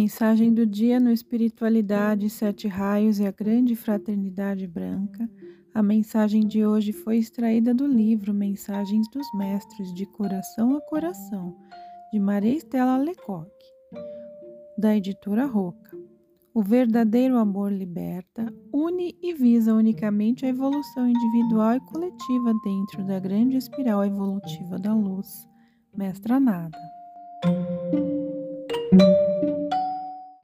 Mensagem do dia no Espiritualidade, hum. Sete Raios e a Grande Fraternidade Branca. A mensagem de hoje foi extraída do livro Mensagens dos Mestres de Coração a Coração, de Maria Estela Lecoq, da editora Roca. O verdadeiro amor liberta, une e visa unicamente a evolução individual e coletiva dentro da grande espiral evolutiva da luz. Mestra Nada.